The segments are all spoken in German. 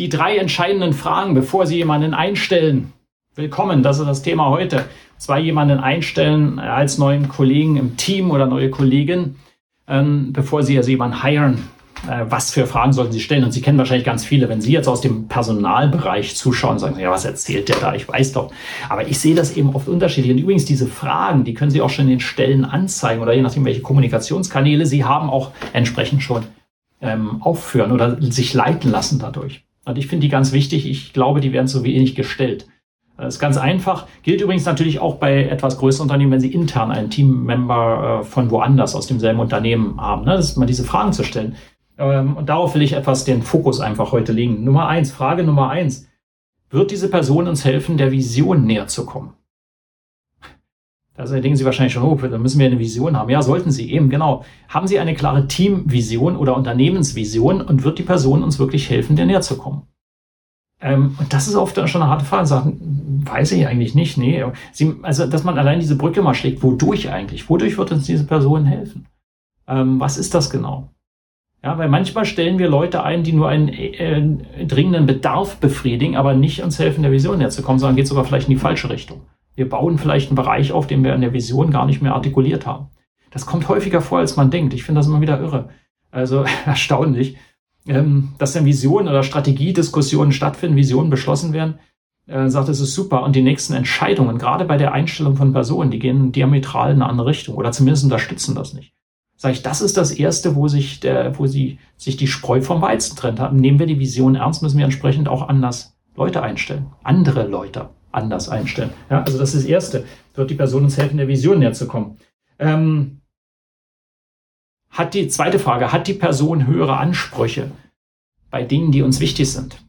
Die drei entscheidenden Fragen, bevor Sie jemanden einstellen. Willkommen, das ist das Thema heute. Und zwar jemanden einstellen als neuen Kollegen im Team oder neue Kollegin, ähm, bevor Sie also jemanden hiren. Äh, was für Fragen sollten Sie stellen? Und Sie kennen wahrscheinlich ganz viele. Wenn Sie jetzt aus dem Personalbereich zuschauen, sagen Sie, ja, was erzählt der da? Ich weiß doch. Aber ich sehe das eben oft unterschiedlich. Und übrigens, diese Fragen, die können Sie auch schon in den Stellen anzeigen oder je nachdem, welche Kommunikationskanäle Sie haben, auch entsprechend schon ähm, aufführen oder sich leiten lassen dadurch. Und ich finde die ganz wichtig. Ich glaube, die werden so wenig gestellt. Das ist ganz einfach. Gilt übrigens natürlich auch bei etwas größeren Unternehmen, wenn Sie intern einen Teammember äh, von woanders aus demselben Unternehmen haben, ne? das ist mal diese Fragen zu stellen. Ähm, und darauf will ich etwas den Fokus einfach heute legen. Nummer eins, Frage Nummer eins. Wird diese Person uns helfen, der Vision näher zu kommen? Da denken Sie wahrscheinlich schon, oh, da müssen wir eine Vision haben. Ja, sollten Sie eben, genau. Haben Sie eine klare Teamvision oder Unternehmensvision und wird die Person uns wirklich helfen, der näher zu kommen? Ähm, und das ist oft schon eine harte Frage. Sagen, weiß ich eigentlich nicht. Nee. Sie, also, dass man allein diese Brücke mal schlägt, wodurch eigentlich? Wodurch wird uns diese Person helfen? Ähm, was ist das genau? Ja, weil manchmal stellen wir Leute ein, die nur einen äh, dringenden Bedarf befriedigen, aber nicht uns helfen, der Vision näher zu kommen, sondern geht sogar vielleicht in die falsche Richtung. Wir bauen vielleicht einen Bereich auf, den wir in der Vision gar nicht mehr artikuliert haben. Das kommt häufiger vor, als man denkt. Ich finde das immer wieder irre. Also erstaunlich, ähm, dass dann Visionen oder Strategiediskussionen stattfinden, Visionen beschlossen werden. Äh, sagt, es ist super. Und die nächsten Entscheidungen, gerade bei der Einstellung von Personen, die gehen diametral in eine andere Richtung oder zumindest unterstützen das nicht. Sag ich, das ist das erste, wo sich der, wo sie sich die Spreu vom Weizen trennt. Nehmen wir die Vision ernst, müssen wir entsprechend auch anders Leute einstellen. Andere Leute anders einstellen. Ja, also das ist das Erste. Wird die Person uns helfen, der Vision näher zu kommen. Ähm, hat die zweite Frage, hat die Person höhere Ansprüche bei Dingen, die uns wichtig sind?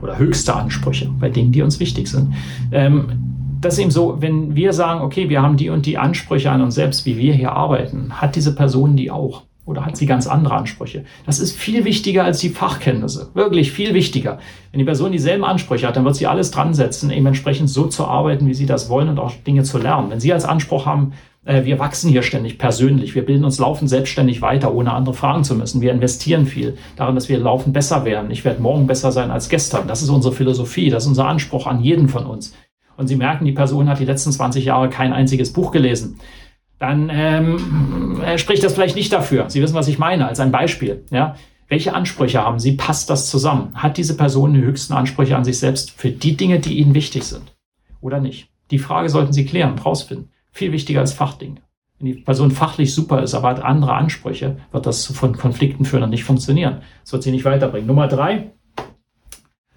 Oder höchste Ansprüche bei Dingen, die uns wichtig sind? Ähm, das ist eben so, wenn wir sagen, okay, wir haben die und die Ansprüche an uns selbst, wie wir hier arbeiten, hat diese Person die auch? Oder hat sie ganz andere Ansprüche? Das ist viel wichtiger als die Fachkenntnisse. Wirklich viel wichtiger. Wenn die Person dieselben Ansprüche hat, dann wird sie alles dran setzen, eben entsprechend so zu arbeiten, wie sie das wollen und auch Dinge zu lernen. Wenn Sie als Anspruch haben, äh, wir wachsen hier ständig persönlich, wir bilden uns laufend selbstständig weiter, ohne andere fragen zu müssen. Wir investieren viel darin, dass wir laufend besser werden. Ich werde morgen besser sein als gestern. Das ist unsere Philosophie, das ist unser Anspruch an jeden von uns. Und Sie merken, die Person hat die letzten 20 Jahre kein einziges Buch gelesen dann ähm, spricht das vielleicht nicht dafür. Sie wissen, was ich meine, als ein Beispiel. Ja? Welche Ansprüche haben Sie? Passt das zusammen? Hat diese Person die höchsten Ansprüche an sich selbst für die Dinge, die Ihnen wichtig sind? Oder nicht? Die Frage sollten Sie klären, rausfinden. Viel wichtiger als Fachdinge. Wenn die Person fachlich super ist, aber hat andere Ansprüche, wird das von Konflikten führen und nicht funktionieren. Das wird sie nicht weiterbringen. Nummer drei,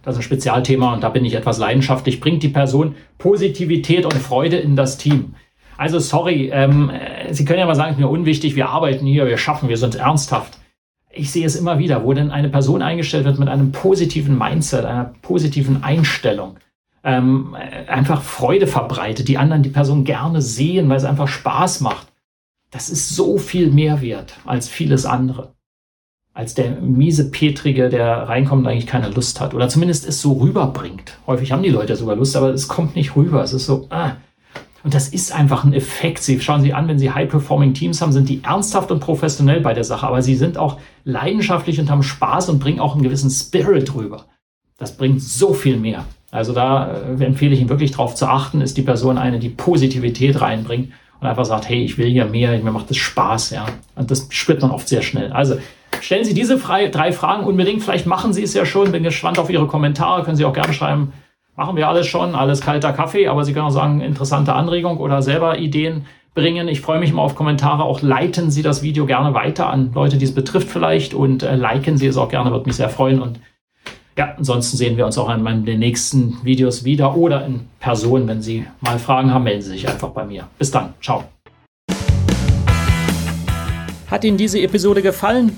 das ist ein Spezialthema und da bin ich etwas leidenschaftlich, bringt die Person Positivität und Freude in das Team. Also sorry, ähm, Sie können ja mal sagen, es ist mir unwichtig, wir arbeiten hier, wir schaffen, wir sind ernsthaft. Ich sehe es immer wieder, wo denn eine Person eingestellt wird mit einem positiven Mindset, einer positiven Einstellung, ähm, einfach Freude verbreitet, die anderen die Person gerne sehen, weil es einfach Spaß macht. Das ist so viel mehr wert als vieles andere. Als der miese Petrige, der reinkommt eigentlich keine Lust hat. Oder zumindest es so rüberbringt. Häufig haben die Leute sogar Lust, aber es kommt nicht rüber. Es ist so, ah, und das ist einfach ein Effekt. Sie schauen Sie an, wenn Sie High-Performing Teams haben, sind die ernsthaft und professionell bei der Sache, aber sie sind auch leidenschaftlich und haben Spaß und bringen auch einen gewissen Spirit rüber. Das bringt so viel mehr. Also da äh, empfehle ich Ihnen wirklich darauf zu achten, ist die Person eine, die Positivität reinbringt und einfach sagt, hey, ich will hier mehr, mir macht das Spaß, ja. Und das spürt man oft sehr schnell. Also stellen Sie diese drei Fragen unbedingt. Vielleicht machen Sie es ja schon. Bin gespannt auf Ihre Kommentare. Können Sie auch gerne schreiben, machen wir alles schon, alles kalter Kaffee, aber Sie können auch sagen, interessante Anregung oder selber Ideen bringen. Ich freue mich immer auf Kommentare. Auch leiten Sie das Video gerne weiter an Leute, die es betrifft vielleicht und äh, liken Sie es auch gerne, würde mich sehr freuen. Und ja, ansonsten sehen wir uns auch in den nächsten Videos wieder oder in Person. Wenn Sie mal Fragen haben, melden Sie sich einfach bei mir. Bis dann. Ciao. Hat Ihnen diese Episode gefallen?